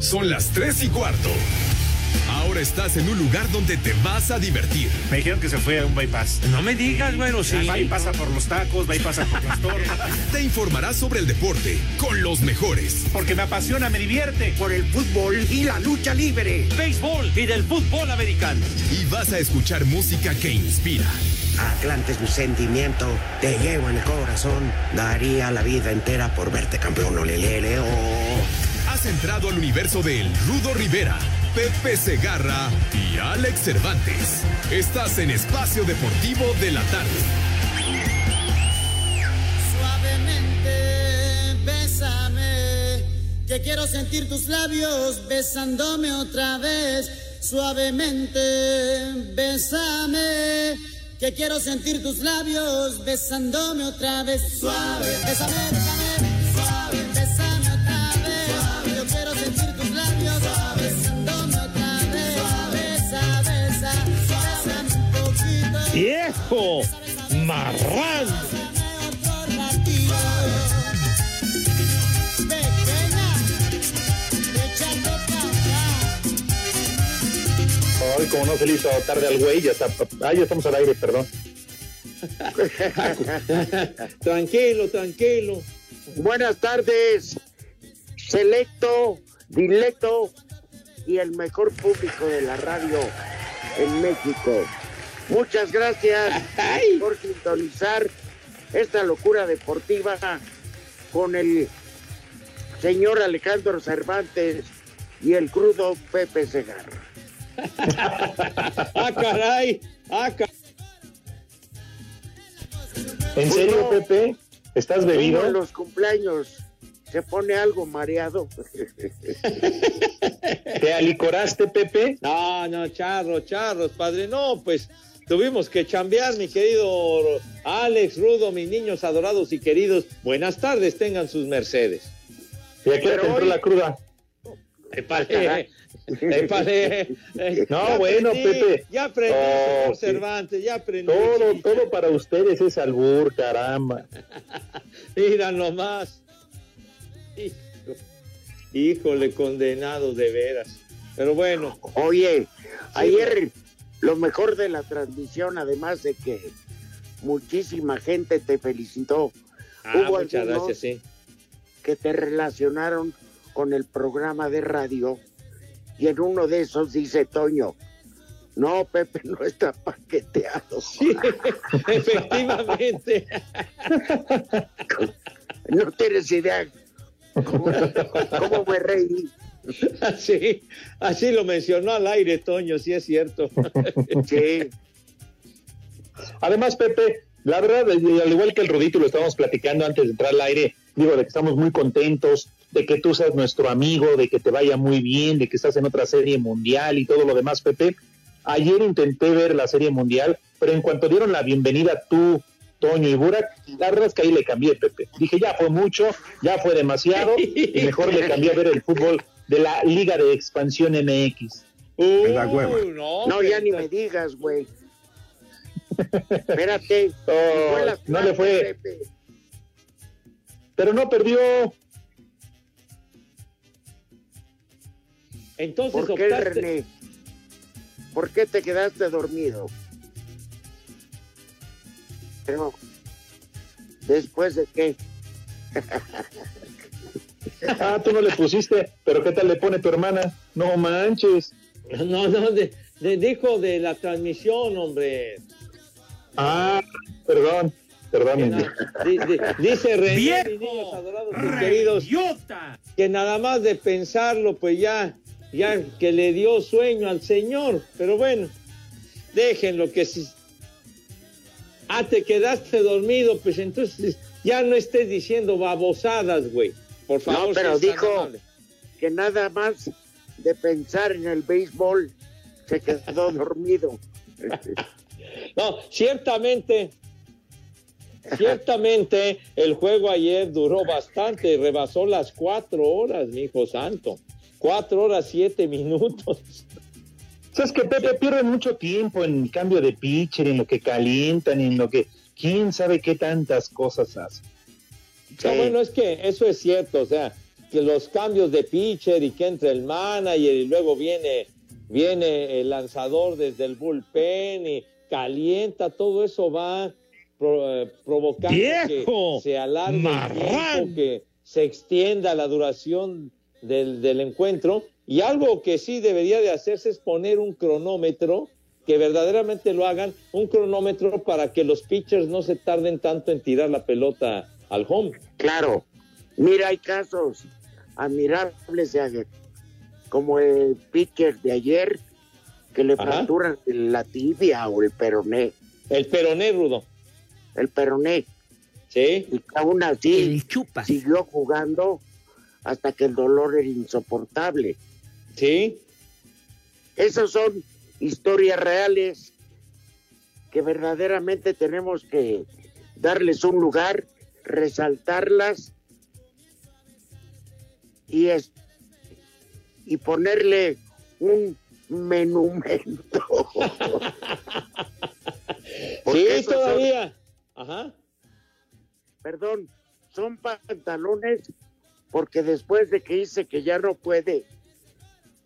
Son las 3 y cuarto. Ahora estás en un lugar donde te vas a divertir. Me dijeron que se fue a un bypass. No me digas, bueno, sí. Va y pasa por los tacos, va y pasa por las torres. Te informarás sobre el deporte con los mejores. Porque me apasiona, me divierte. Por el fútbol y la lucha libre. Béisbol y del fútbol americano. Y vas a escuchar música que inspira. Atlante es mi sentimiento, te llevo en el corazón. Daría la vida entera por verte campeón, olelele, oh. Entrado al universo de El Rudo Rivera, Pepe Segarra y Alex Cervantes. Estás en Espacio Deportivo de la Tarde. Suavemente, bésame, que quiero sentir tus labios besándome otra vez. Suavemente, bésame, que quiero sentir tus labios besándome otra vez. Suave, bésame, bésame, suave, ¡Viejo! Acá. Ay, como no se le hizo tarde al güey, ya está. Ah, ya estamos al aire, perdón. tranquilo, tranquilo. Buenas tardes, selecto, dilecto y el mejor público de la radio en México. Muchas gracias por sintonizar esta locura deportiva con el señor Alejandro Cervantes y el crudo Pepe Segarra. ¡Ah, caray! ¡Ah, caray! ¿En serio, No. Pepe? ¿Estás bebido? en los cumpleaños se pone algo mareado. ¿Te alicoraste, Pepe? No, no, charros, charros, padre. No, pues tuvimos que chambear, mi querido Alex, Rudo, mis niños adorados y queridos. Buenas tardes, tengan sus mercedes. ¿Y a qué hora Pero te entró hoy- la cruda? No, Ya bueno, aprendí, Pepe. Ya aprendí, Oh, sí. Cervantes, ya aprendí. Todo, todo para ustedes es albur, caramba. Mira nomás. Hijo- Híjole, condenado de veras. Pero bueno, Oye, ayer lo mejor de la transmisión, además de que muchísima gente te felicitó, ah, Hubo muchas algunos- gracias, sí. que te relacionaron con el programa de radio, y en uno de esos dice Toño, no, Pepe no está paqueteado. Sí, efectivamente. No tienes idea cómo, cómo me reí. Así, así lo mencionó al aire, Toño, sí es cierto. Sí, Además, Pepe, la verdad, al igual que el Rudito lo estábamos platicando antes de entrar al aire, digo, de que estamos muy contentos, de que tú seas nuestro amigo, de que te vaya muy bien, de que estás en otra serie mundial y todo lo demás, Pepe. Ayer intenté ver la serie mundial, pero en cuanto dieron la bienvenida tú, Toño y Burak, la verdad es que ahí le cambié, Pepe. Dije, ya fue mucho, ya fue demasiado, y mejor le cambié a ver el fútbol de la Liga de Expansión MX. Uh, da hueva. no, no, ya ni me digas, güey. Espérate. Oh, no le fue, Pepe. pero no perdió. Entonces ¿Por qué, optaste. René? ¿Por qué te quedaste dormido? Pero, ¿después de qué? Ah, tú no le pusiste, pero ¿qué tal le pone tu hermana? No manches. No, no, de, de- dijo de la transmisión, hombre. Ah, perdón, perdón. Que Indy. na- di- di- dice René, ¡Viejo! mis niños adorados y queridos, ¡Idiota! que nada más de pensarlo, pues ya, ya que le dio sueño al señor. Pero bueno, déjenlo que si. Ah, te quedaste dormido, pues entonces ya no estés diciendo babosadas, güey. Por favor. No, pero si dijo-. Que nada más de pensar en el béisbol se quedó dormido. No, ciertamente, ciertamente el juego ayer duró bastante, rebasó las cuatro horas, mi hijo santo. Cuatro horas, siete minutos. ¿Sabes que Pepe pierde mucho tiempo en cambio de pitcher, en lo que calientan, en lo que quién sabe qué tantas cosas No, bueno, es que eso es cierto, o sea, que los cambios de pitcher y que entre el manager y luego viene, viene el lanzador desde el bullpen y calienta, todo eso va pro- eh, provocando ¡Viejo! que se alargue el ¡Marrán! tiempo, que se extienda la duración del, del encuentro. Y algo que sí debería de hacerse es poner un cronómetro, que verdaderamente lo hagan, un cronómetro para que los pitchers no se tarden tanto en tirar la pelota al home. Claro. Mira, hay casos admirables de- como el pitcher de ayer que le Ajá. fracturan la tibia o el peroné. El peroné, Rudo. El peroné. Sí. Y que aún así siguió jugando hasta que el dolor era insoportable. Sí. Esas son historias reales que verdaderamente tenemos que darles un lugar, resaltarlas y es y ponerle un menumento. Sí, son- todavía. Ajá. perdón, son pantalones porque después de que dice que ya no puede,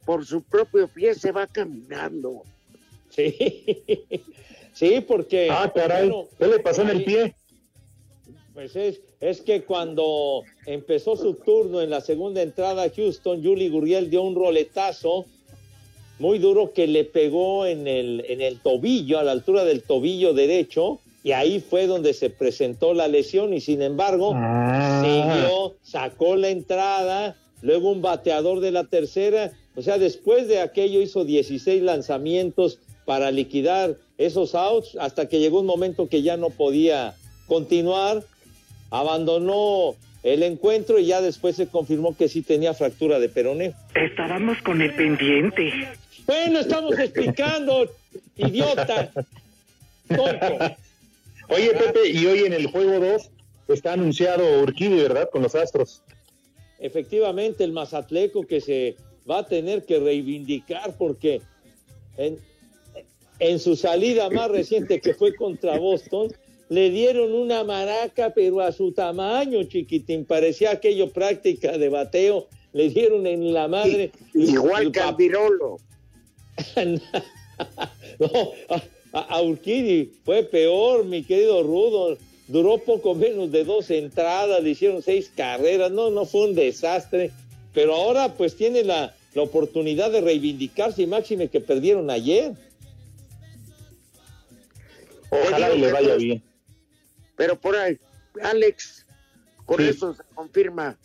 por su propio pie se va caminando. Sí. Sí, porque. Ah, caray, bueno, ¿qué le pasó en el ahí- pie? Pues es, es que cuando empezó su turno en la segunda entrada a Houston, Julie Gurriel dio un roletazo muy duro que le pegó en el, en el tobillo, a la altura del tobillo derecho, y ahí fue donde se presentó la lesión, y sin embargo, Ah. siguió, sacó la entrada, luego un bateador de la tercera, o sea, después de aquello hizo 16 lanzamientos para liquidar esos outs, hasta que llegó un momento que ya no podía continuar, abandonó el encuentro y ya después se confirmó que sí tenía fractura de peroné. Estábamos con el pendiente. Bueno, estamos explicando, idiota. Tonto. Oye, Pepe, y hoy en el juego 2 está anunciado Urquidi, ¿verdad? Con los Astros. Efectivamente, el Mazatleco que se va a tener que reivindicar porque en, en su salida más reciente que fue contra Boston, le dieron una maraca, pero a su tamaño, chiquitín, parecía aquello práctica de bateo, le dieron en la madre. Igual que al Virolo. no, a, a- a Urquidi fue peor, mi querido Rudo. Duró poco menos de dos entradas, le hicieron seis carreras. No, no fue un desastre. Pero ahora pues tiene la, la oportunidad de reivindicarse y máxime que perdieron ayer. Ojalá y le vaya bien. Pero por ahí, Alex, con Sí. eso se confirma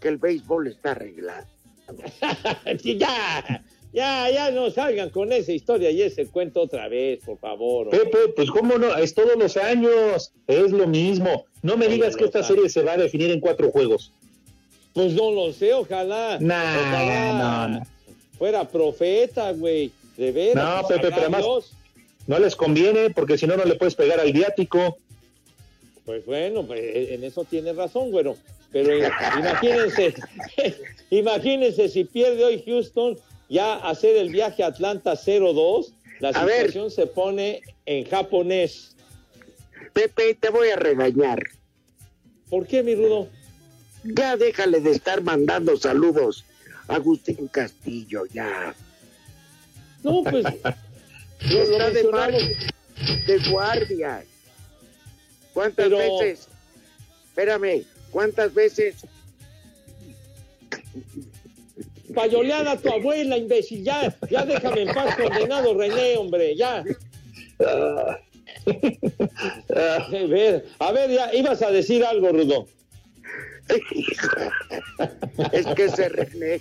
que el béisbol está arreglado. Sí, ya, ya, ya no salgan con esa historia y ese cuento otra vez, por favor. Pepe, pues cómo no, es todos los años, es lo mismo. No me Todos digas que esta años. serie se va a definir en cuatro juegos. Pues no lo sé, ojalá. Nah, ojalá no, no. Fuera profeta, güey. De veras. No, Pepe, pero además-. No les conviene porque si no, no le puedes pegar al viático. Pues bueno, pues en eso tiene razón, güero. Pero eh, imagínense, imagínense si pierde hoy Houston, ya hacer el viaje a Atlanta 0-2, la A ver. situación se pone en japonés. Pepe, te voy a regañar. ¿Por qué, mi Rudo? Ya déjale de estar mandando saludos a Agustín Castillo, ya. No, pues lo, lo Está de de guardia. ¿Cuántas Pero- veces? Espérame, ¿cuántas veces? Payoleada a tu abuela, imbécil, ya, ya déjame en paz, condenado René, hombre, ya. Ah. A ver, a ver, ya, ibas a decir algo, Rudo. es que ese René,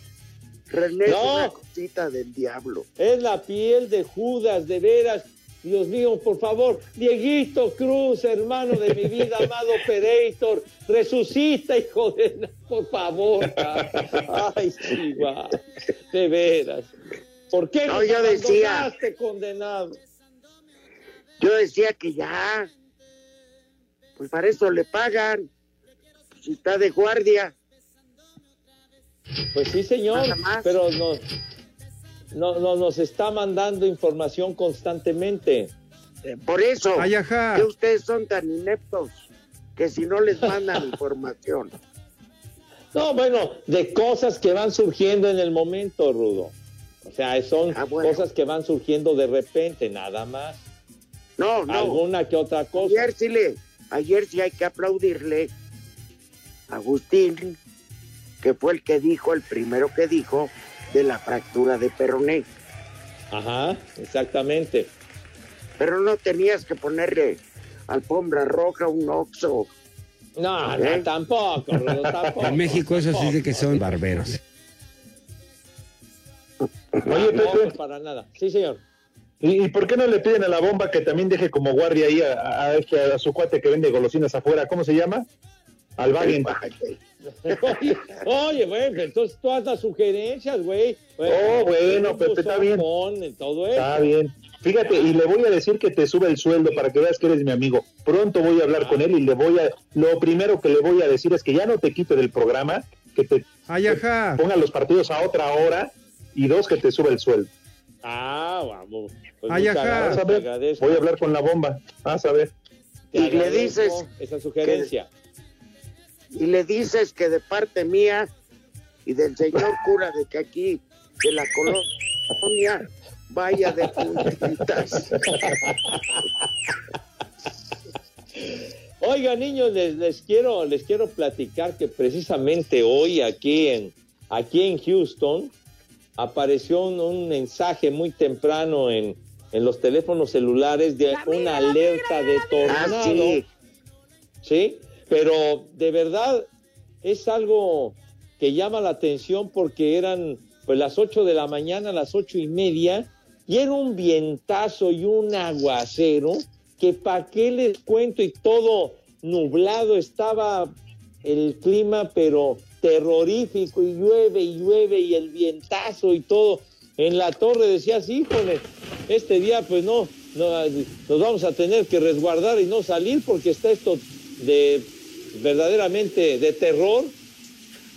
René es No. una cosita del diablo. Es la piel de Judas, de veras. Dios mío, por favor, Dieguito Cruz, hermano de mi vida, amado Operator, resucita, hijo de... Por favor. ca- Ay, guau, de veras. ¿Por qué No, yo decía- condenado? Yo decía que ya, pues para eso le pagan. Si está de guardia, Pues sí, señor, Nada más. pero nos, no, no- nos está mandando información constantemente. eh, por eso Ay, que ustedes son tan ineptos que si no les mandan información. No, bueno, de cosas que van surgiendo en el momento, Rudo. O sea, son Ah, bueno. cosas que van surgiendo de repente, nada más. No, no. Alguna que otra cosa. Ayer sí le, ayer sí hay que aplaudirle a Agustín, que fue el que dijo, el primero que dijo de la fractura de peroné. Ajá, exactamente. Pero no tenías que ponerle alfombra roja a un oxo. No, ¿Eh? no, tampoco, Rudo, tampoco. En México eso sí de que son barberos. Oye, No, Pepe, no, para nada. Sí, señor. ¿y, y por qué no le piden a la bomba que también deje como guardia ahí a, a este, a su cuate que vende golosinas afuera? ¿Cómo se llama? Al Wagen. Oye, oye, güey, entonces todas las sugerencias, güey. Oh, bueno, un Pepe, está bien. todo. Está bien. Fíjate, y le voy a decir que te sube el sueldo para que veas que eres mi amigo. Pronto voy a hablar con él y le voy a... Lo primero que le voy a decir es que ya no te quite del programa, que te Ay, ajá. ponga los partidos a otra hora y dos, que te sube el sueldo. Ah, vamos. Pues Ay, ajá. gracias, Vas a te ver, agradezco. voy a hablar con la bomba. Vas a ver. Te Y le dices esa sugerencia. Y le dices que de parte mía y del señor cura de que aquí, de la colonia, vaya de puntitas. Oiga, niños, les, les quiero les quiero platicar que precisamente hoy aquí en aquí en Houston apareció un, un mensaje muy temprano en, en los teléfonos celulares de una alerta de tornado. Ah, sí. Pero de verdad es algo que llama la atención porque eran pues las 8 de la mañana, las ocho y media, y era un vientazo y un aguacero que para qué les cuento y todo nublado estaba el clima, pero terrorífico y llueve y llueve y el vientazo y todo. En la torre decías, híjole, este día pues no, no, nos vamos a tener que resguardar y no salir porque está esto de verdaderamente de terror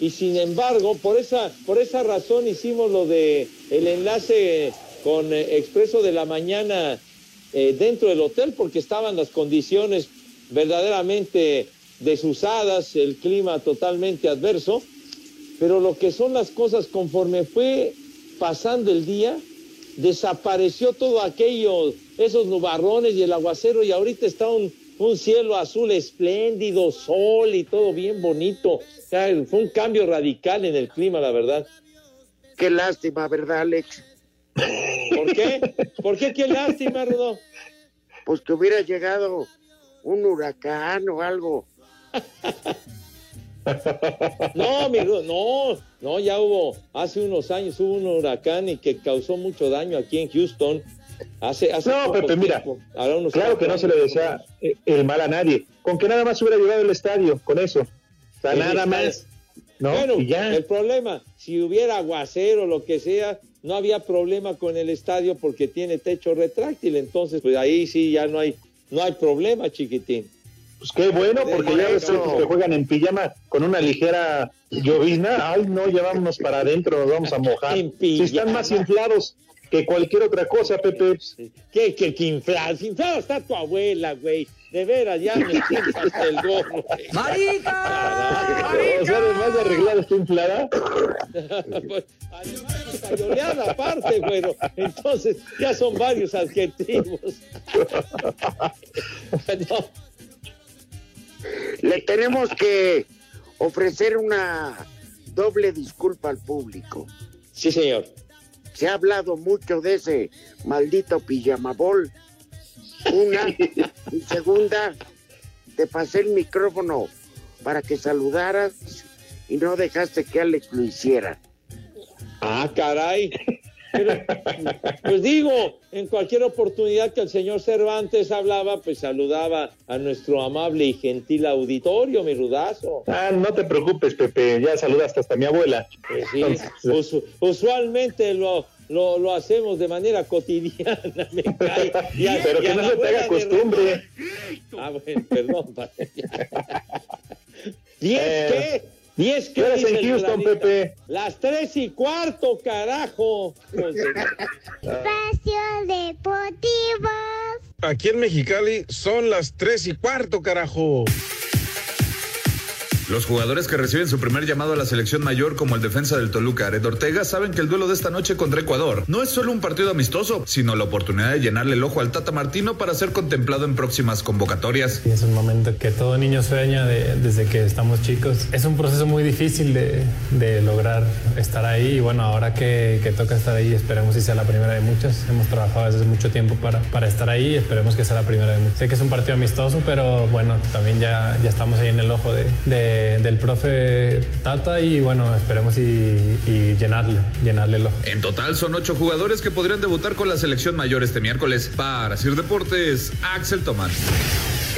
y sin embargo por esa por esa razón hicimos lo de el enlace con eh, Expreso de la mañana eh, dentro del hotel porque estaban las condiciones verdaderamente desusadas, el clima totalmente adverso, pero lo que son las cosas conforme fue pasando el día, desapareció todo aquello, esos nubarrones y el aguacero y ahorita está un, un cielo azul espléndido, sol y todo bien bonito. O sea, fue un cambio radical en el clima, la verdad. Qué lástima, ¿verdad, Alex? ¿Por qué? ¿Por qué? Qué lástima, Rudo. Pues que hubiera llegado un huracán o algo. No, mi Rudo, no, no, ya hubo, hace unos años hubo un huracán y que causó mucho daño aquí en Houston. Hace, hace No, Pepe, mira, tiempo. Claro que no se le desea eh, el mal a nadie. Con que nada más hubiera llegado al estadio, con eso. O sea, El nada estadio. más. ¿No? Bueno, ya. el problema, si hubiera aguacero o lo que sea, no había problema con el estadio porque tiene techo retráctil, entonces pues ahí sí ya no hay no hay problema, chiquitín. Pues qué bueno, porque ya ves Eso. que juegan en pijama con una ligera llovizna. Ay, no, ya vámonos para adentro, nos vamos a mojar. Si están más inflados que cualquier otra cosa, Pepe. ¿Qué, qué, qué inflada? Si inflada está tu abuela, güey. De veras, ya me siento hasta el gorro. güey. O sea, además de arreglada está inflada. Pues, además, aparte, güero. Entonces, ya son varios adjetivos. No, Le tenemos que ofrecer una doble disculpa al público. Sí, señor. Se ha hablado mucho de ese maldito pijamabol. Una. y segunda, te pasé el micrófono para que saludaras y no dejaste que Alex lo hiciera. Ah, caray. Pero, pues digo, en cualquier oportunidad que el señor Cervantes hablaba, pues saludaba a nuestro amable y gentil auditorio, mi rudazo. Ah, no te preocupes, Pepe, ya saludaste hasta mi abuela. Pues sí, usualmente lo, lo, lo, hacemos de manera cotidiana, me cae. Pero que no se te haga costumbre. Ah, bueno, perdón, padre. ¿Y es eh... que 10 que eres en Houston. Pepe. Las 3 y cuarto, carajo. Pues, eh, Espacio Deportivo. Aquí en Mexicali son las 3 y cuarto, carajo. Los jugadores que reciben su primer llamado a la selección mayor, como el defensa del Toluca, Ared Ortega, saben que el duelo de esta noche contra Ecuador no es solo un partido amistoso, sino la oportunidad de llenarle el ojo al Tata Martino para ser contemplado en próximas convocatorias. Es un momento que todo niño sueña desde que estamos chicos. Es un proceso muy difícil de, lograr estar ahí y bueno, ahora que, toca estar ahí, esperemos que sea la primera de muchas. Hemos trabajado desde mucho tiempo para, estar ahí y esperemos que sea la primera de muchas. Sé que es un partido amistoso, pero bueno, también ya, estamos ahí en el ojo de, del profe Tata y bueno, esperemos y, y llenarle, llenarle ojo. En total son ocho jugadores que podrían debutar con la selección mayor este miércoles. Para Sir Deportes, Axel Tomás.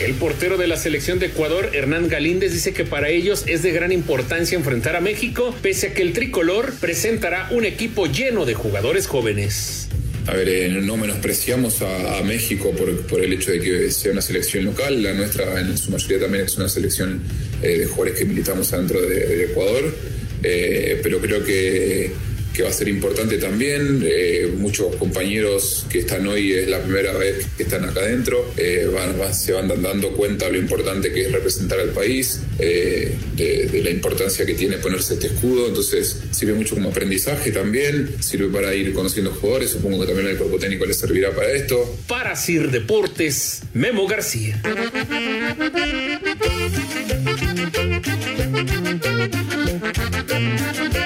El portero de la selección de Ecuador, Hernán Galíndez, dice que para ellos es de gran importancia enfrentar a México, pese a que el tricolor presentará un equipo lleno de jugadores jóvenes. A ver, eh, no menospreciamos a, a México por, por, el hecho de que sea una selección local, la nuestra en su mayoría también es una selección eh, de jugadores que militamos dentro de, Ecuador, eh, pero creo que que va a ser importante también. Eh, muchos compañeros que están hoy es la primera vez que están acá adentro, eh, van, se van dando cuenta de lo importante que es representar al país, de, la importancia que tiene ponerse este escudo, entonces sirve mucho como aprendizaje también, sirve para ir conociendo jugadores, supongo que también el cuerpo técnico les servirá para esto. Para Sir Deportes, Memo García.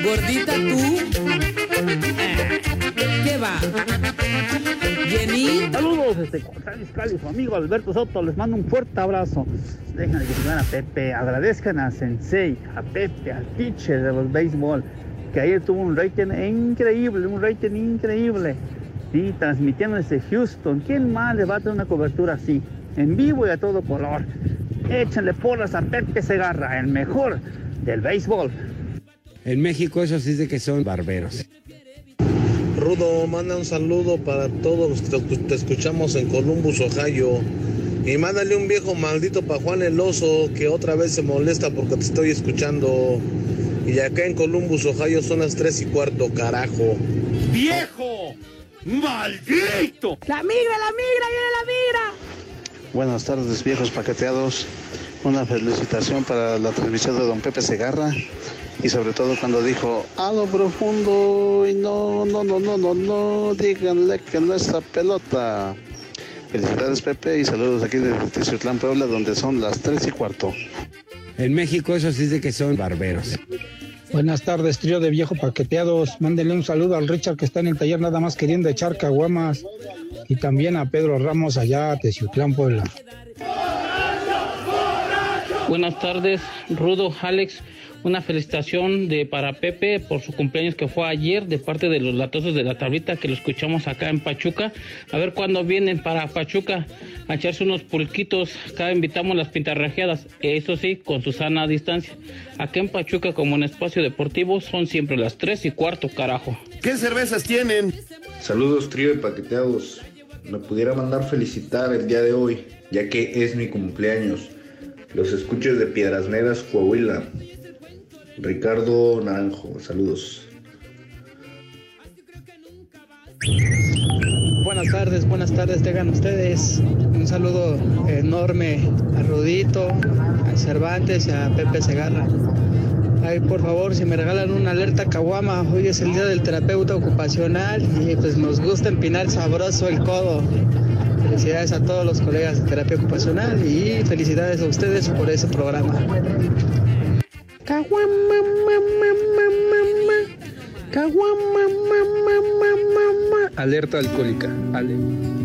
Gordita tú. ¿Qué va? Jenny. Saludos desde Cali, su amigo Alberto Soto. Les mando un fuerte abrazo. Dejen de a Pepe. Agradezcan a Sensei, a Pepe, al teacher de los béisbol, que ayer tuvo un rating increíble, un rating increíble. Sí, transmitiendo desde Houston. ¿Quién más le va a tener una cobertura así? En vivo y a todo color. Échenle porras a Pepe Segarra, el mejor del béisbol. En México eso sí es de que son barberos. Rudo, manda un saludo para todos los que te escuchamos en Columbus, Ohio. Y mándale un viejo maldito para Juan el Oso, que otra vez se molesta porque te estoy escuchando. Y acá en Columbus, Ohio son las tres y cuarto, carajo. ¡Viejo! ¡Maldito! ¡La migra, la migra, viene la migra! Buenas tardes, viejos paqueteados. Una felicitación para la transmisión de don Pepe Segarra y sobre todo cuando dijo a lo profundo y no, no, no, no, no, no, díganle que no está pelota. Felicidades Pepe y saludos aquí desde Tizutlán, Puebla, donde son las tres y cuarto. En México eso sí de que son barberos. Buenas tardes, trío de viejo paqueteados. Mándenle un saludo al Richard que está en el taller nada más queriendo echar caguamas. Y también a Pedro Ramos allá a Teciutlán, Puebla. Buenas tardes, Rudo, Alex. Una felicitación de para Pepe por su cumpleaños que fue ayer de parte de los latosos de la tablita que lo escuchamos acá en Pachuca. A ver cuándo vienen para Pachuca a echarse unos pulquitos. Acá invitamos las pintarrajeadas, eso sí, con su sana distancia. Acá en Pachuca, como en espacio deportivo, son siempre las tres y cuarto, carajo. ¿Qué cervezas tienen? Saludos, trío de paqueteados. Me pudiera mandar felicitar el día de hoy, ya que es mi cumpleaños. Los escuchos de Piedras Negras, Coahuila. Ricardo Naranjo, saludos. Buenas tardes, buenas tardes, tengan ustedes. Un saludo enorme a Rudito, a Cervantes y a Pepe Segarra. Ay, por favor, si me regalan una alerta caguama, hoy es el día del terapeuta ocupacional y pues nos gusta empinar sabroso el codo. Felicidades a todos los colegas de terapia ocupacional y felicidades a ustedes por ese programa. Alerta alcohólica. Ale.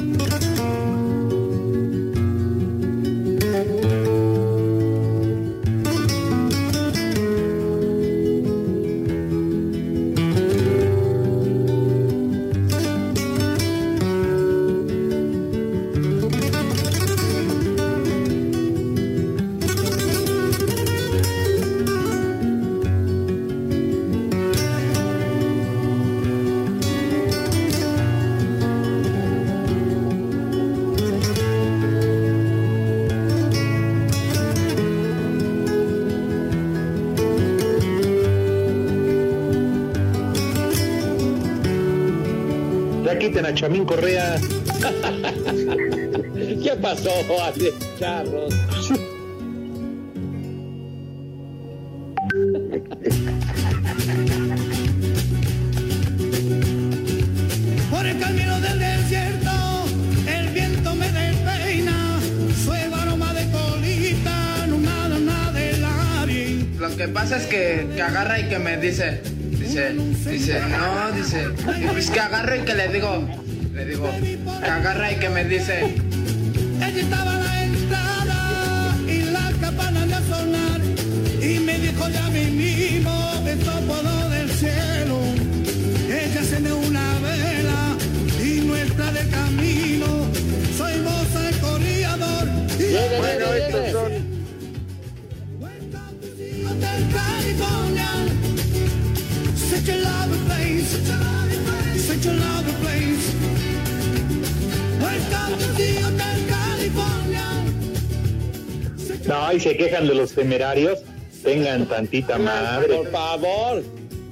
Por el camino del desierto, el viento me despeina, sueva aroma de colita, no nada, nada de labi. Lo que pasa es que, que agarra y que me dice, dice, dice, no, dice, pues que agarro y que le digo, le digo, que agarra y que me dice. Ella estaba a la entrada y la campana de sonar y me dijo ya mismo esto puedo del cielo. Ella se me una vela y no está de camino. Soy moza el corredor y Bueno, estos son Hotel California. Such a lovely place. Such a lovely place. Welcome to the No, y se quejan de los temerarios. Tengan tantita madre. Por favor,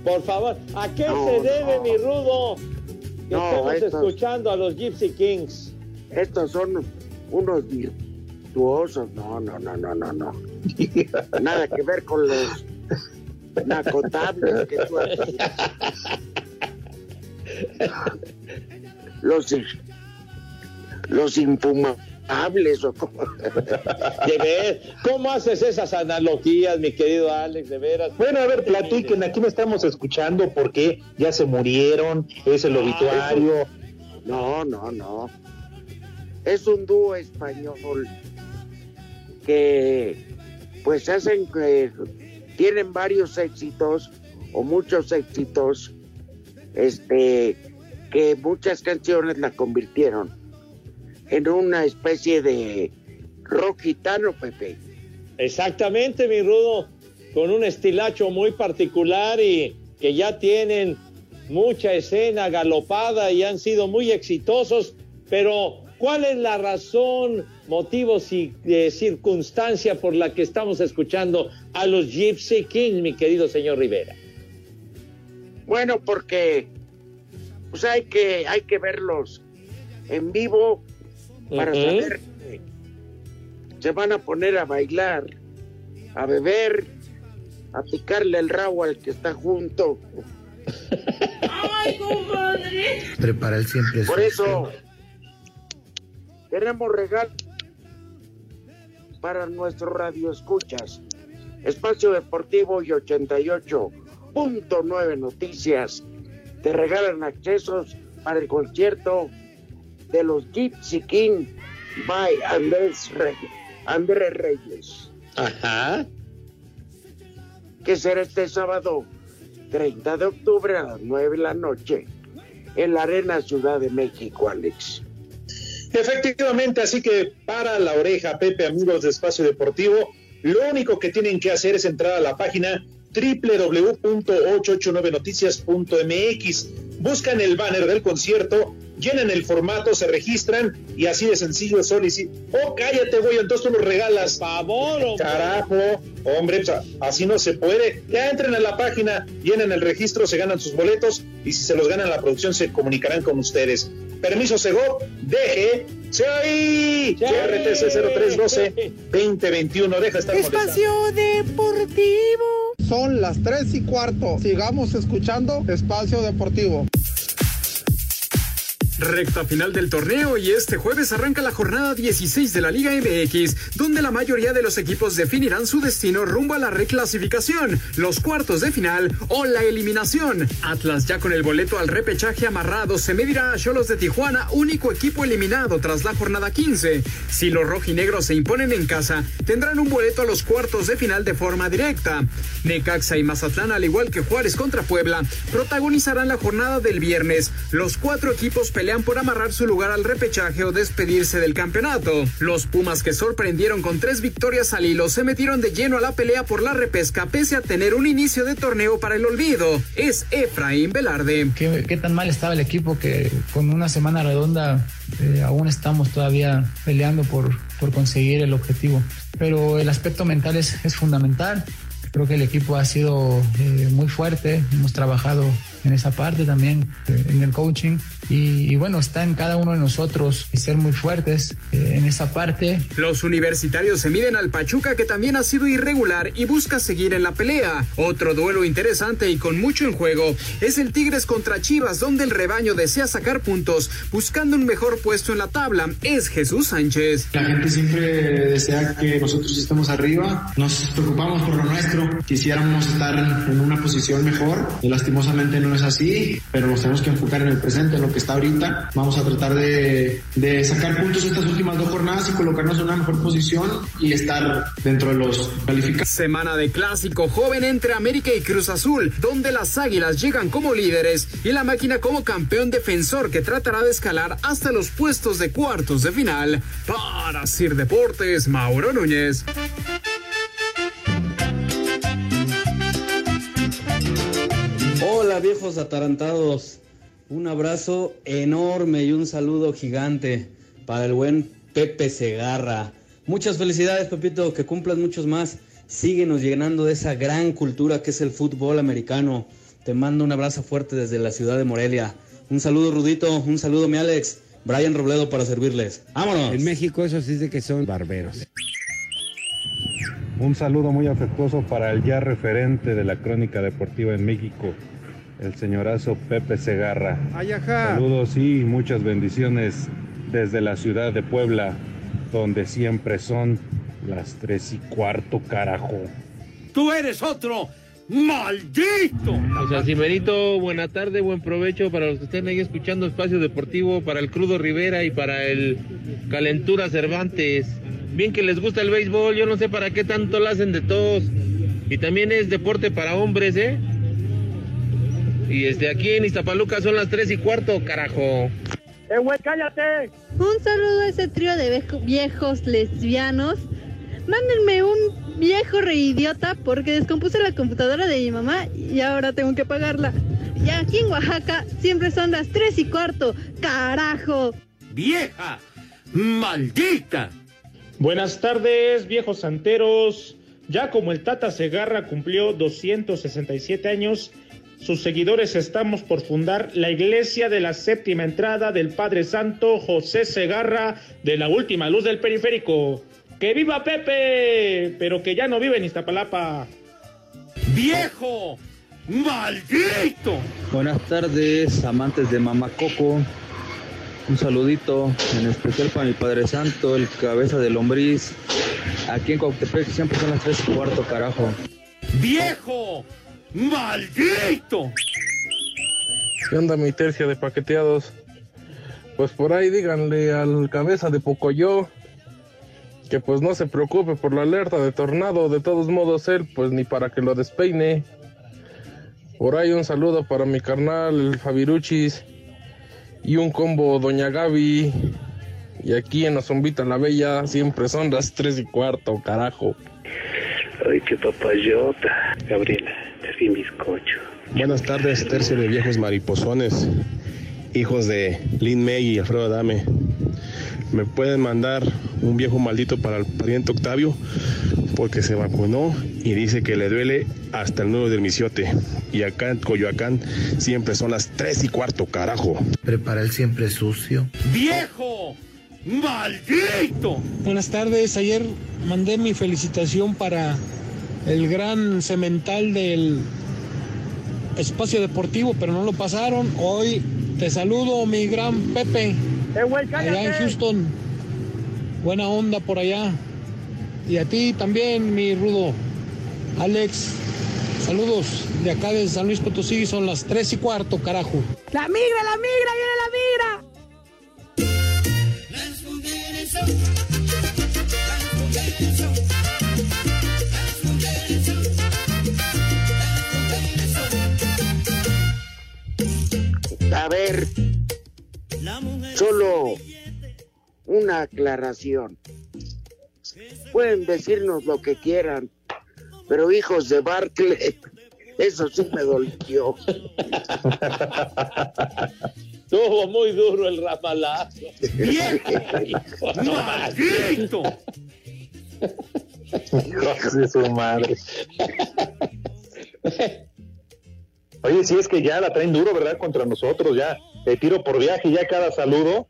por favor. ¿A qué No, se debe, no. mi rudo? Que No, estemos estos- escuchando a los Gypsy Kings. Estos son unos virtuosos. No, no, no, no, no, no. Nada que ver con los nacotables que tú has- Los, los infumables o como. De ver, ¿Cómo haces esas analogías, mi querido Alex? De veras. Bueno, a ver, platiquen, aquí me estamos escuchando porque ya se murieron, es el obituario. No, no, no. Es un dúo español que pues hacen que tienen varios éxitos o muchos éxitos este que muchas canciones la convirtieron en una especie de rock gitano, Pepe. Exactamente, mi rudo. Con un estilacho muy particular y que ya tienen mucha escena galopada y han sido muy exitosos. Pero, ¿cuál es la razón, motivos y eh, circunstancia por la que estamos escuchando a los Gypsy Kings, mi querido señor Rivera? Bueno, porque pues hay que hay que verlos en vivo para saber que se van a poner a bailar, a beber, a picarle el rabo al que está junto. Ay, compadre. Prepara el siempre. Por eso tenemos regalo para nuestro radio escuchas. Espacio Deportivo y 88.9 Noticias te regalan accesos para el concierto de los Gypsy King by Andrés Reyes. Andrés Reyes. Ajá. Que será este sábado 30 de octubre a las 9 de la noche en la Arena Ciudad de México, Alex. Efectivamente, así que para la oreja, Pepe, amigos de Espacio Deportivo, lo único que tienen que hacer es entrar a la página www.889noticias.mx, buscan el banner del concierto, llenan el formato, se registran y así de sencillo solicitan. Oh, cállate, güey, entonces tú lo regalas. favor, hombre. Carajo, hombre, pues, así no se puede. Ya entren a la página, llenen el registro, se ganan sus boletos y si se los ganan la producción se comunicarán con ustedes. Permiso Segov, deje, ahí, RTC 0312 2021, deja estar molestando. Espacio Deportivo. Son las 3 y cuarto. Sigamos escuchando Espacio Deportivo. Recta final del torneo y este jueves arranca la jornada 16 de la Liga MX, donde la mayoría de los equipos definirán su destino rumbo a la reclasificación, los cuartos de final o la eliminación. Atlas ya con el boleto al repechaje amarrado se medirá a Cholos de Tijuana, único equipo eliminado tras la jornada 15. Si los rojinegros se imponen en casa, tendrán un boleto a los cuartos de final de forma directa. Necaxa y Mazatlán, al igual que Juárez contra Puebla, protagonizarán la jornada del viernes. Los cuatro equipos pelean por amarrar su lugar al repechaje o despedirse del campeonato. Los Pumas que sorprendieron con tres victorias al hilo se metieron de lleno a la pelea por la repesca pese a tener un inicio de torneo para el olvido. Es Efraín Velarde. ¿Qué, tan mal estaba el equipo que con una semana redonda eh, aún estamos todavía peleando por, conseguir el objetivo? Pero el aspecto mental es fundamental. Creo que el equipo ha sido eh, muy fuerte, hemos trabajado en esa parte también, eh, en el coaching, Y, y bueno, está en cada uno de nosotros ser muy fuertes eh, en esa parte. Los universitarios se miden al Pachuca que también ha sido irregular y busca seguir en la pelea. Otro duelo interesante y con mucho en juego es el Tigres contra Chivas donde el rebaño desea sacar puntos buscando un mejor puesto en la tabla. Es Jesús Sánchez. La gente siempre desea que nosotros estemos arriba. Nos preocupamos por lo nuestro. Quisiéramos estar en una posición mejor. Y lastimosamente no es así, pero nos tenemos que enfocar en el presente, en lo que está ahorita. Vamos a tratar de, de sacar puntos estas últimas dos jornadas y colocarnos en una mejor posición y estar dentro de los calificados. Semana de clásico joven entre América y Cruz Azul, donde las Águilas llegan como líderes y la máquina como campeón defensor que tratará de escalar hasta los puestos de cuartos de final. Para Sir Deportes, Mauro Núñez. Hola viejos atarantados, un abrazo enorme y un saludo gigante para el buen Pepe Segarra. Muchas felicidades Pepito, que cumplas muchos más. Síguenos llenando de esa gran cultura que es el fútbol americano. Te mando un abrazo fuerte desde la ciudad de Morelia. Un saludo Rudito, un saludo mi Alex. Brian Robledo para servirles. ¡Vámonos! En México eso sí es de que son barberos. Un saludo muy afectuoso para el ya referente de la crónica deportiva en México, el señorazo Pepe Segarra. Saludos y muchas bendiciones desde la ciudad de Puebla, donde siempre son las tres y cuarto, carajo. ¡Tú eres otro! ¡Maldito! O sea, Cimerito, buena tarde, buen provecho para los que estén ahí escuchando Espacio Deportivo, para el Crudo Rivera y para el Calentura Cervantes. Bien que les gusta el béisbol, yo no sé para qué tanto lo hacen de todos. Y también es deporte para hombres, ¿eh? Y este, aquí en Iztapaluca son las tres y cuarto, carajo. ¡Eh, güey, cállate! Un saludo a ese trío de viejos lesbianos. Mándenme un viejo reidiota porque descompuse la computadora de mi mamá y ahora tengo que pagarla. Y aquí en Oaxaca siempre son las tres y cuarto. ¡Carajo! ¡Vieja! ¡Maldita! Buenas tardes, viejos santeros. Ya como el Tata Segarra cumplió 267 años, sus seguidores estamos por fundar la iglesia de la séptima entrada del Padre Santo José Segarra de la última luz del periférico. ¡Que viva Pepe! Pero que ya no vive en Iztapalapa. ¡Viejo! ¡Maldito! Buenas tardes, amantes de Mamacoco. Un saludito en especial para mi Padre Santo, el cabeza de lombriz. Aquí en Coctepec siempre son las tres y cuarto, carajo. ¡Viejo! ¡Maldito! ¿Qué onda mi tercia de paqueteados? Pues por ahí díganle al cabeza de Pocoyo que pues no se preocupe por la alerta de tornado, de todos modos él pues ni para que lo despeine. Por ahí un saludo para mi carnal el Fabiruchis y un combo Doña Gaby. Y aquí en la zombita la bella siempre son las tres y cuarto, carajo. Ay, qué papayota. Gabriela, di bizcocho. Buenas tardes, tercio de viejos mariposones, hijos de Lin May y Alfredo Adame. Me pueden mandar un viejo maldito para el pariente Octavio porque se vacunó y dice que le duele hasta el nudo del misiote. Y acá en Coyoacán siempre son las tres y cuarto, carajo. Prepara el siempre sucio. ¡Viejo! ¡Maldito! Buenas tardes, ayer mandé mi felicitación para el gran cemental del espacio deportivo, pero no lo pasaron. Hoy te saludo, mi gran Pepe. allá en Houston. Buena onda por allá. Y a ti también, mi rudo. Alex, saludos de acá de San Luis Potosí, son las tres y cuarto, carajo. ¡La migra, la migra, viene la migra! Una aclaración. Pueden decirnos lo que quieran, pero hijos de Barclay, eso sí me dolió. Estuvo muy duro el ramalazo. ¡Maldito! Hijos de su madre. Oye, si es que ya la traen duro, ¿verdad? Contra nosotros, ya. De tiro por viaje, ya cada saludo.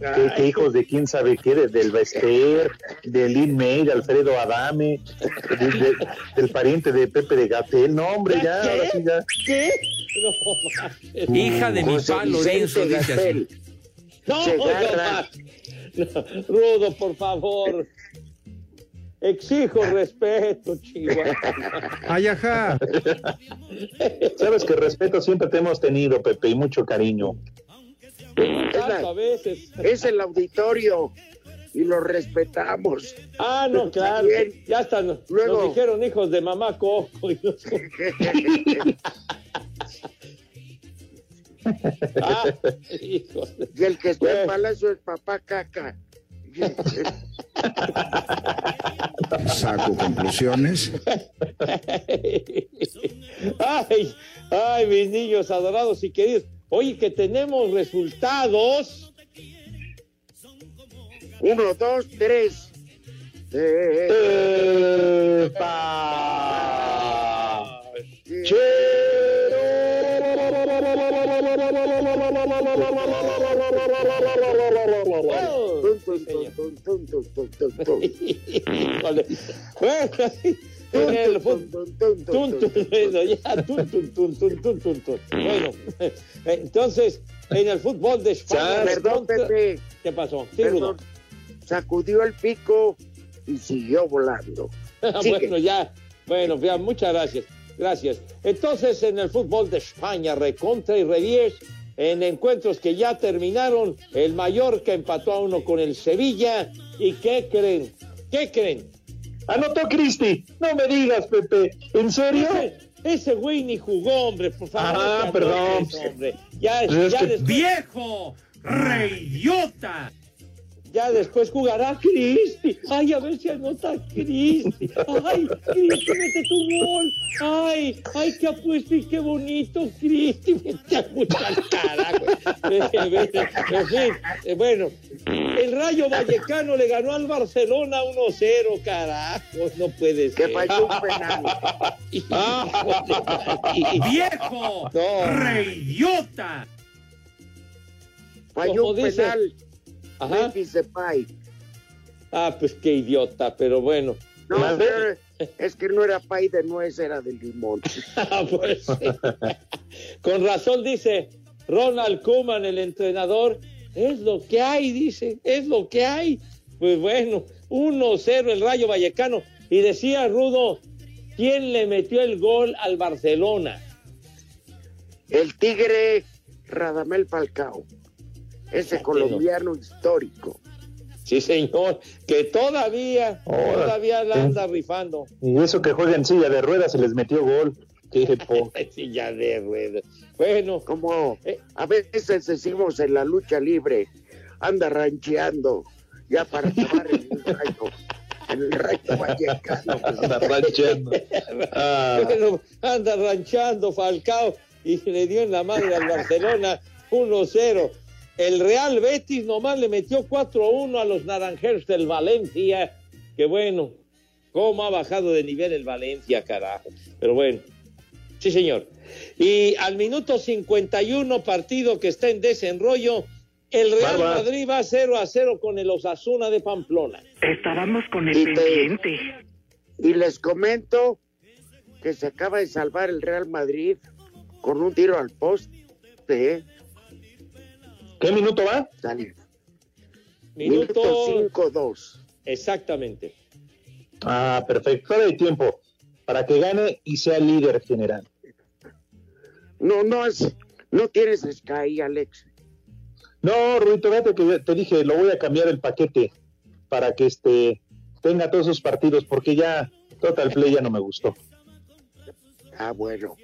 Que, que hijos de quién sabe qué, de- del Bester, de Lin May, de Alfredo Adame, de- de- del pariente de Pepe de Gatel. No, hombre, ya, ahora sí, ya. ¿Qué? No, Hija de mi José pa Vicente Lorenzo, dice así. No, no, Rudo, por favor. Exijo respeto, Chihuahua. Ay, ajá. Sabes que respeto siempre te hemos tenido, Pepe, y mucho cariño. Tanto a veces. Es el auditorio y lo respetamos. Ah, no, claro. Ya están. Nos Luego- dijeron hijos de mamá Coco. y nos- Ah, hijos de- Y el que está en Pues- palacio es papá caca. Saco conclusiones. Ay, ay, mis niños adorados y queridos. Oye, que tenemos resultados. Uno, dos, tres. Eh, ¡Epa! Oh. Bueno, el entonces, en el fútbol de España. Perdón, Pepe. ¿Qué pasó? Sí. Perdón. Sacudió el pico y siguió volando. Bueno, ya, bueno, ya, muchas gracias. Gracias. Entonces, en el fútbol de España, recontra y revies, en encuentros que ya terminaron, el Mallorca empató a uno con el Sevilla. ¿Y qué creen? ¿Qué creen? Anotó Cristi. No me digas, Pepe. ¿En serio? Ese, ese güey ni jugó, hombre, por favor. Ah, no perdón. hombre. Ya, es ya que- después- ¡Viejo! ¡Reyota! Ya después jugará Cristi. Ay, a ver si anota Cristi. Ay, Cristi, mete tu gol. Ay, ay, qué apuesto y qué bonito, Cristi. Mete a mucha carajo. En fin, eh, bueno, el Rayo Vallecano le ganó al Barcelona 1-0, carajo. No puede Que ser. falló un penal. ¡Viejo! No. ¡Reyota! Falló un dice- penal. Ajá. Memphis Depay. Ah, pues qué idiota, pero bueno. No, pero es que no era pay de nuez, era de limón. Ah, pues. Con razón dice Ronald Koeman, el entrenador, es lo que hay, dice, es lo que hay. Pues bueno, 1-0 el Rayo Vallecano. Y decía Rudo, ¿quién le metió el gol al Barcelona? El tigre Radamel Falcao. Ese colombiano histórico. Sí, señor, que todavía, Ahora, todavía la sí. anda rifando. Y eso que juega en silla de ruedas se les metió gol. Qué ya de ruedas. Bueno, Como Eh. a veces decimos en la lucha libre, anda rancheando ya para acabar en el rayo. En el rayo vallecano. Anda rancheando. Ah, Bueno, anda ranchando Falcao y le dio en la madre al Barcelona 1-0. El Real Betis nomás le metió 4-1 a los naranjeros del Valencia. Que bueno, cómo ha bajado de nivel el Valencia, carajo. Pero bueno, sí, señor. Y al minuto 51, partido que está en desenrollo, el Real Barba. Madrid va 0 a 0 con el Osasuna de Pamplona. Estábamos con el Y te-. Y les comento que se acaba de salvar el Real Madrid con un tiro al poste. ¿eh? ¿Qué minuto va? Dale. Minuto Minuto 5-2. Exactamente. Ah, perfecto. Hay tiempo para que gane y sea líder general. No, no es, no tienes Sky, Alex. No, Ruito, fíjate que te dije, lo voy a cambiar el paquete para que este tenga todos esos partidos, porque ya Total Play ya no me gustó. Ah, bueno.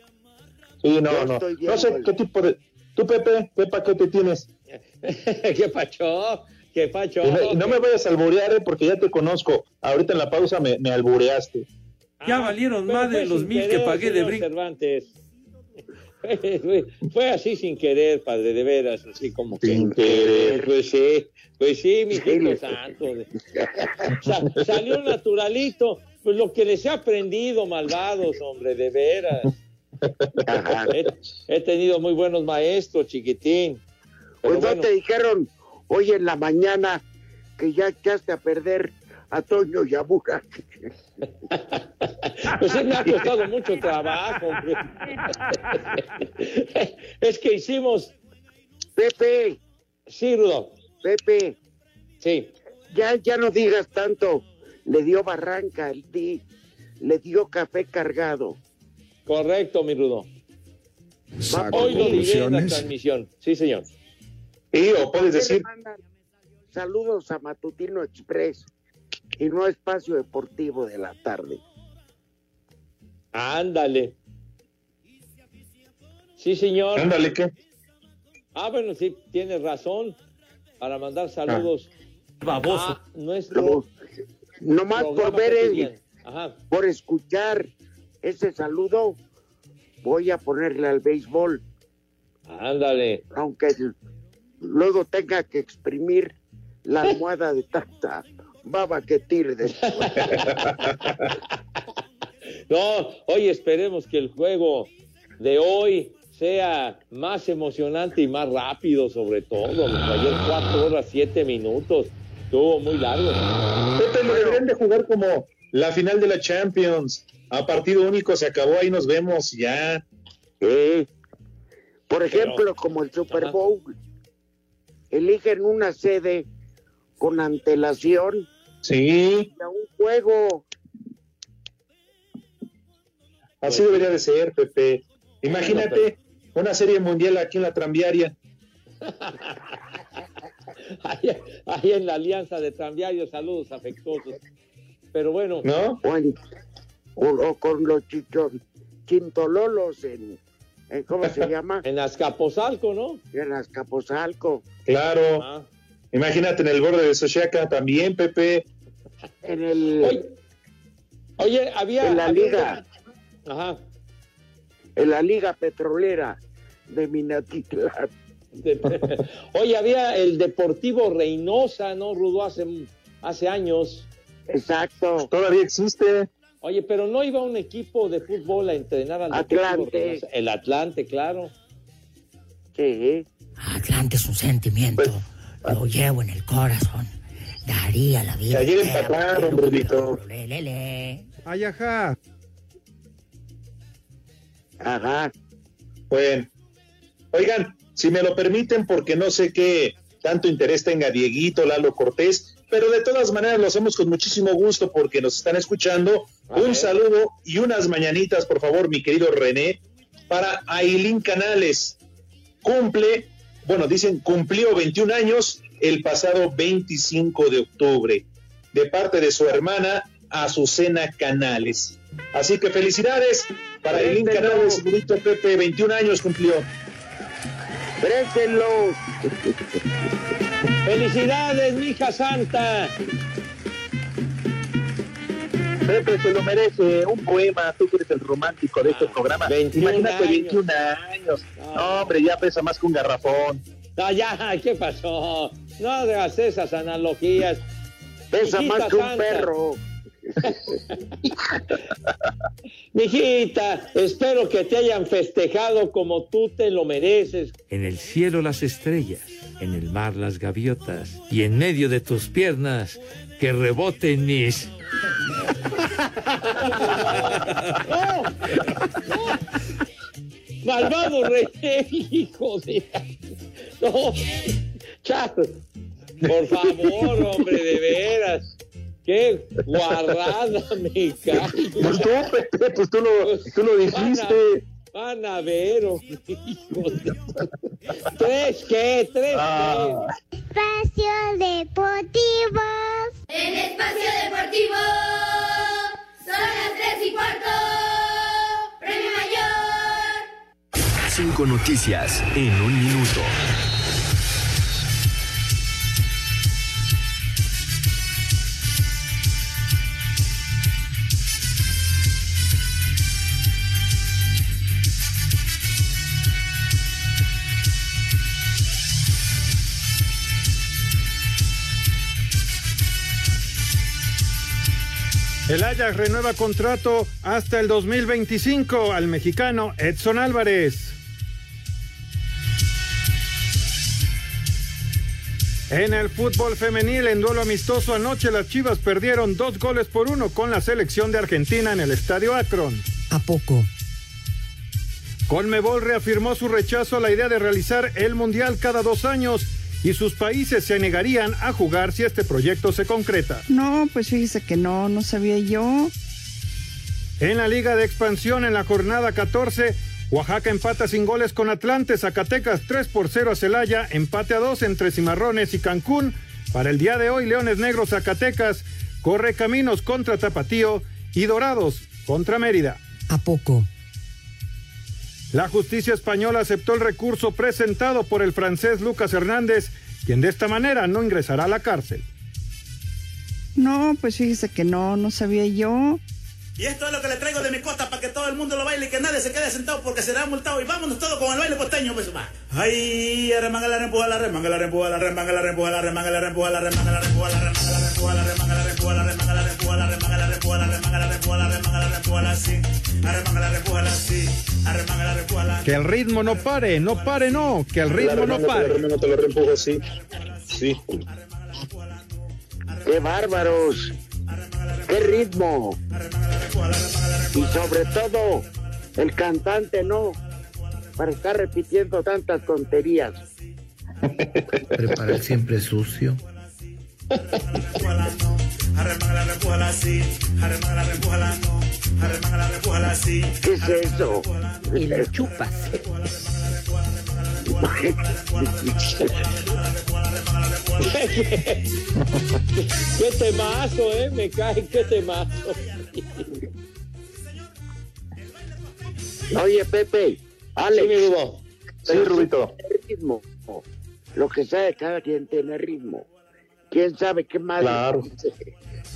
Sí, no, Yo no. No sé el- qué tipo de. Tú, Pepe, ¿qué paquete tienes? ¿Qué pacho? ¿Qué pacho? No, me vayas a alburear, eh, porque ya te conozco. Ahorita en la pausa me, me albureaste. Ya valieron Pero más de los mil que pagué de brinco. Cervantes. Fue, así sin querer, padre, de veras, así como que. Sin querer. Pues sí, pues sí, mi hijo santo. Sa- salió naturalito, pues lo que les he aprendido, malvados, hombre, de veras. He, he tenido muy buenos maestros, chiquitín. Pero Pues no te dijeron hoy en la mañana que ya echaste a perder a Toño Yamura. pues sí me ha costado mucho trabajo. es que hicimos... Pepe. Sí, Rudo. Pepe. Sí. Ya, ya no digas tanto. Le dio barranca el di, le dio café cargado. Correcto, mi Rudo. Hoy lo diré en la transmisión. Sí, señor. Y o puedes ¿Por decir, Saludos a Matutino Express y no a Espacio Deportivo de la tarde. Ándale. Sí, señor. ándale, ¿qué? Ah, bueno, sí, tienes razón. Para mandar saludos. Baboso. a nuestro Nomás por programa ver, el- por escuchar ese saludo, voy a ponerle al béisbol, Ándale. aunque luego tenga que exprimir la almohada de tanta baba que tire después. No, hoy esperemos que el juego de hoy sea más emocionante y más rápido, sobre todo. Ayer cuatro horas, siete minutos. Estuvo muy largo. Pepe, lo deberían de jugar como la final de la Champions. A partido único se acabó, ahí nos vemos ya. Eh, Por ejemplo, como el Super Bowl, eligen una sede con antelación Sí, a un juego. así debería de ser, Pepe. Imagínate una serie mundial aquí en la tranviaria. Ahí, ahí en la alianza de tranviarios, saludos afectuosos. Pero bueno, ¿No? O, en- o- o con los chichon, chintololos en, en- ¿cómo se llama? en Azcapotzalco, ¿no? En Azcapotzalco. Claro. Ah. Imagínate en el borde de Sochiaca también, Pepe. En el Oye, oye, había. En la había- liga. Ajá. en la Liga Petrolera de Minatitlán. De- Oye, había el Deportivo Reynosa, ¿no, Rudo? Hace, hace años. Exacto. Todavía existe. Oye, pero no iba un equipo de fútbol a entrenar al Atlante. El Atlante, claro. Sí. Atlante es un sentimiento. Lo llevo en el corazón. Daría la vida. Ayer empataron, por Rudito. Le, le, le. Ay, ajá. Ajá. Bueno. Oigan, si me lo permiten, porque no sé qué tanto interés tenga Dieguito, Lalo Cortés, pero de todas maneras lo hacemos con muchísimo gusto porque nos están escuchando. Un saludo y unas mañanitas, por favor, mi querido René, para Ailín Canales. Cumple, bueno, dicen cumplió 21 años el pasado 25 de octubre, de parte de su hermana Azucena Canales. Así que felicidades para Ailín. Canales, bonito Pepe, 21 años cumplió. Préstenlo. ¡Felicidades, mija santa! Pepe se lo merece, un poema, tú que eres el romántico de este programa. 21 Imagínate años. 21 años. No, hombre, ya pesa más que un garrafón. No, ya, ¿qué pasó? No hagas esas analogías. Pesa más que un santa. perro. Mijita, espero que te hayan festejado como tú te lo mereces. En el cielo las estrellas, en el mar las gaviotas y en medio de tus piernas que reboten mis... ¡No! ¡No! ¡Malvado rey! ¡Hijo de... ¡No! ¡Chao! Por favor, hombre, de veras. ¡Qué guarrada me cae! Pues tú, Pepe, pues tú lo, tú lo dijiste. Van a ver, hombre, hijo de... ¿Tres qué? ¿Tres Ah. qué? Espacio Deportivo. En Espacio Deportivo son las tres y cuarto. Premio Mayor. Cinco noticias en un minuto. El Ajax renueva contrato hasta el 2025 al mexicano Edson Álvarez. En el fútbol femenil, en duelo amistoso anoche, las Chivas perdieron dos goles por uno con la selección de Argentina en el Estadio Akron. ¿A poco? Conmebol reafirmó su rechazo a la idea de realizar el Mundial cada dos años y sus países se negarían a jugar si este proyecto se concreta. No, pues fíjese que no, no sabía yo. En la Liga de Expansión, en la jornada 14, Oaxaca empata sin goles con Atlante, Zacatecas 3 por 0 a Celaya, empate a 2 entre Cimarrones y Cancún. Para el día de hoy, Leones Negros Zacatecas corre caminos contra Tapatío y Dorados contra Mérida. ¿A poco? La justicia española aceptó el recurso presentado por el francés Lucas Hernández, quien de esta manera no ingresará a la cárcel. No, pues fíjese que no, no sabía yo. Y esto es lo que le traigo de mi costa para que todo el mundo lo baile y que nadie se quede sentado porque será multado. Y vámonos todos con el baile posteño, pues va. Ay, arremanga la rempuja, la remanga la rempuja, la remanga la rempuja, la remanga la rempuja, la remanga la rempuja, la remanga la rempuja, la remanga la rempuja, la remanga la rempuja, la remanga la rempuja, la remanga la rempuja, la remanga la rempuja, la sí. Arremanga la rempuja, la sí. Arremanga la rempuja, la Que el ritmo no pare, no pare, no, que el ritmo no pare. te lo reempujo, sí. Sí. ¡Qué bárbaros! qué ritmo. Y sobre todo, el cantante no, para estar repitiendo tantas tonterías. Preparar siempre sucio. ¿Qué es eso? Y le chupas. qué temazo, eh, me cae, qué temazo. Oye, Pepe, Alex. Sí, mi Rubo. Sí, Rubito. Ritmo. Lo que sabe, cada quien tiene ritmo. ¿Quién sabe qué más? Claro.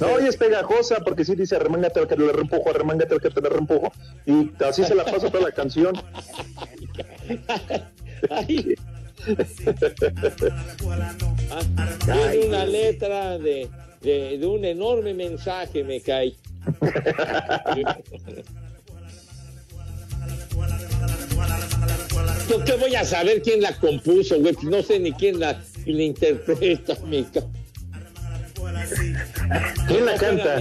No, y es pegajosa porque sí dice arremángate al que le reempujo, arremángate al que te le reempujo. Y así se la pasa toda la canción. Ay. Ah, Tiene una letra de, de, de un enorme mensaje, me cae. ¿Yo qué voy a saber quién la compuso, güey? No sé ni quién la, la interpreta, me cae. ¿Quién la canta?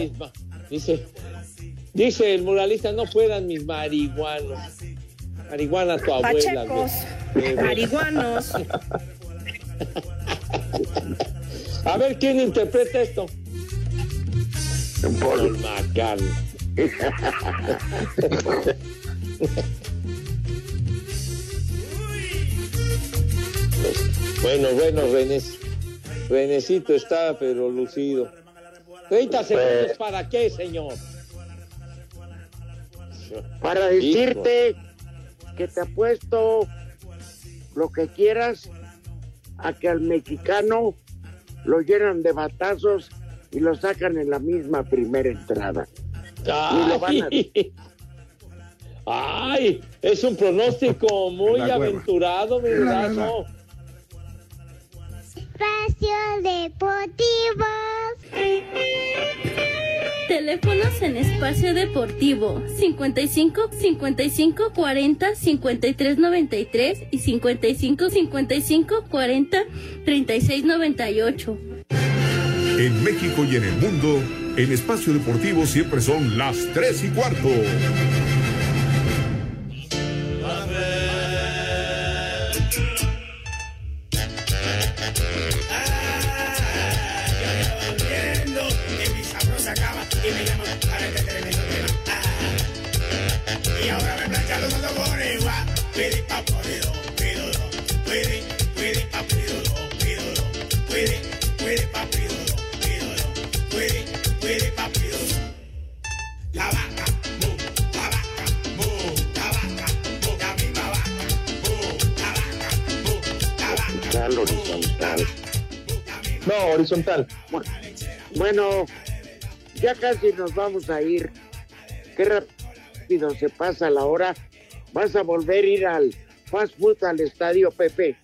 Dice, dice el muralista, no fueran mis marihuanos. Marihuana tu abuela, güey. Marihuanos. A ver quién interpreta esto. Paul McCartney. Bueno, bueno, René. Renecito está, pero lucido. 30 segundos para qué, señor. Para decirte que te apuesto lo que quieras a que al mexicano lo llenan de batazos y lo sacan en la misma primera entrada. Y lo van a- Ay, Ay, es un pronóstico muy aventurado, mi brazo. Espacio Deportivo. Teléfonos en espacio deportivo 55 55 40 53 93 y 55 55 40 36 98. En México y en el mundo, en Espacio Deportivo siempre son las 3 y cuarto. Y ahora me planchan los motores, guau. Pidi pa pido, pidi pa pido, pido, pa pido. La vaca, mu, la vaca, mu, la vaca, mu, la misma vaca, la vaca, mu, la vaca. No, horizontal. Bueno, ya casi nos vamos a ir. Se pasa la hora. Vas a volver a ir al fast food al estadio Pepe.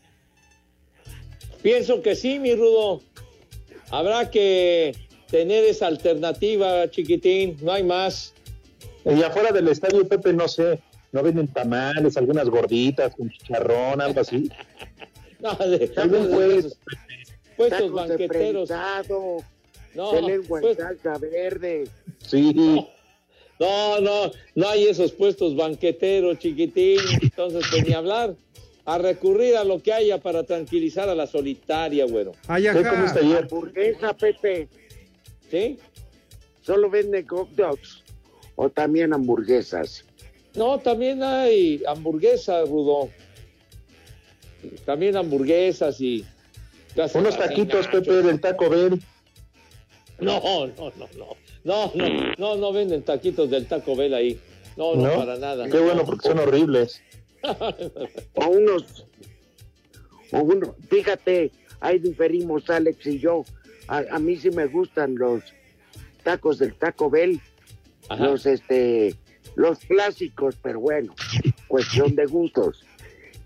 Pienso que sí, mi Rudo. Habrá que tener esa alternativa, chiquitín, no hay más. Y afuera del estadio, Pepe, no sé, no venden tamales, algunas gorditas, un chicharrón, algo así. No, de, Algún de- pues, puestos de banqueteros. prensado, No, de lengua pues- salsa verde. Sí. No, no, no hay esos puestos banqueteros, chiquitín. Entonces, pues ni hablar. A recurrir a lo que haya para tranquilizar a la solitaria, güero. Ay, ¿Qué comiste ayer? Hamburguesa, Pepe. ¿Sí? Solo venden hot dogs o también hamburguesas. No, también hay hamburguesas, Rudo. También hamburguesas y... Unos taquitos, Pepe, del Taco Bell. No, no, no, no. No, no, no, no venden taquitos del Taco Bell ahí. No, no, ¿No? para nada. Qué bueno, porque son horribles. O unos, o uno, fíjate, ahí diferimos Alex y yo. A, a mí sí me gustan los tacos del Taco Bell, Ajá. los este, los clásicos, pero bueno, cuestión de gustos.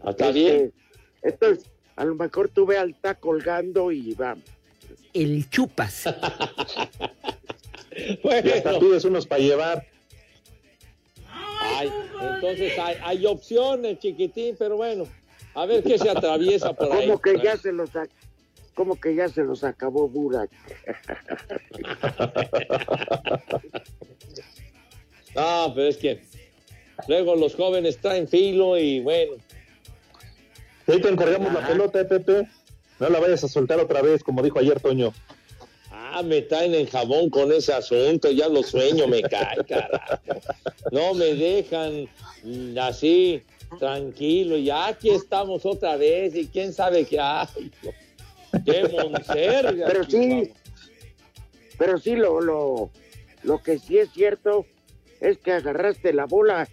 Ah, Está Este, bien. Entonces, a lo mejor tú ve al taco colgando y va. El chupas. Y hasta pides unos para llevar. Ay, entonces hay, hay opciones, chiquitín, pero bueno, a ver qué se atraviesa por ahí. Como que ya se los como que ya se los acabó Burak. Ah, pero es que luego los jóvenes traen filo y bueno. Ahí te encargamos la pelota, eh, Pepe. No la vayas a soltar otra vez, como dijo ayer Toño. Ah, me traen en jabón con ese asunto, ya lo sueño, me cae, carajo. No me dejan así, tranquilo, y aquí estamos otra vez, y quién sabe qué hay. Qué monserga. Pero sí, pero sí lo, lo, lo que sí es cierto es que agarraste la bola,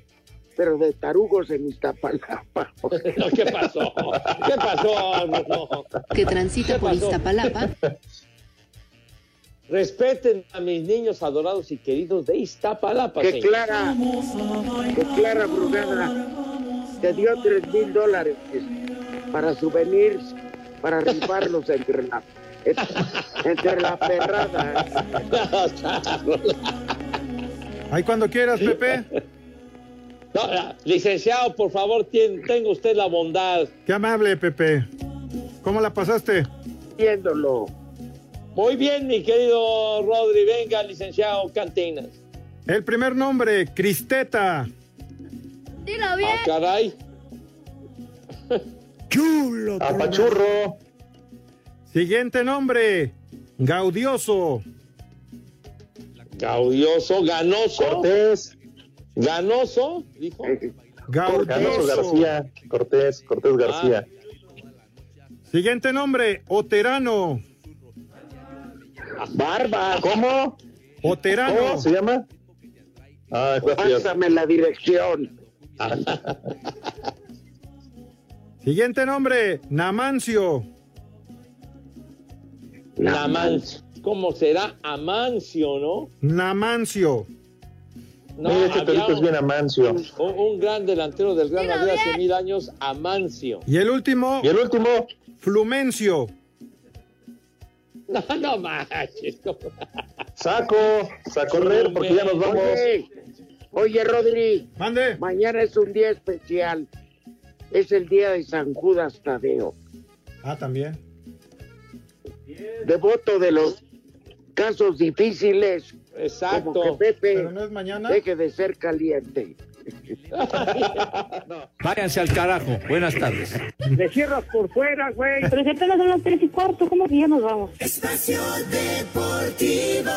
pero de tarugos en Iztapalapa. No, ¿Qué pasó? ¿Qué pasó? No. que transita ¿Qué por pasó? Iztapalapa, Respeten a mis niños adorados y queridos de Iztapalapa. Que señor. Clara, que Clara Brugada te dio tres mil dólares para souvenirs, para rifarlos entre la, entre la perrada. Ahí cuando quieras, Pepe. No, licenciado, por favor, tien- tenga usted la bondad. Qué amable, Pepe. ¿Cómo la pasaste? Viéndolo. Muy bien, mi querido Rodri. Venga, licenciado Cantinas. El primer nombre, Cristeta. Dilo Ah, bien. caray. Chulo. Apachurro. Siguiente nombre, Gaudioso. Gaudioso, ganoso. Cortés. Ganoso, dijo. Ganoso García. Cortés, Cortés García. Siguiente nombre, Oterano. Barba. ¿Cómo? Oterano. ¿Cómo se llama? Ah. Pásame la dirección. Siguiente nombre, Namancio. Namancio. ¿Cómo será? Amancio, ¿no? Namancio. No, Mira, este torito es un, bien Amancio. un- un gran delantero del Real Madrid hace mil años, Amancio. Y el último, Y el último, Flumencio. No, no manches. ¿cómo? saco, saco correr porque ya nos vamos. Oye, oye, Rodri, Mande. mañana es un día especial. Es el día de San Judas Tadeo, Ah, también. devoto de los casos difíciles. Exacto. Como que Pepe Pero no es mañana. deje de ser caliente. Váyanse al carajo. Buenas tardes. Le cierras por fuera, güey. Pero si apenas son las tres y cuarto, ¿cómo que ya nos vamos? Espacio Deportivo.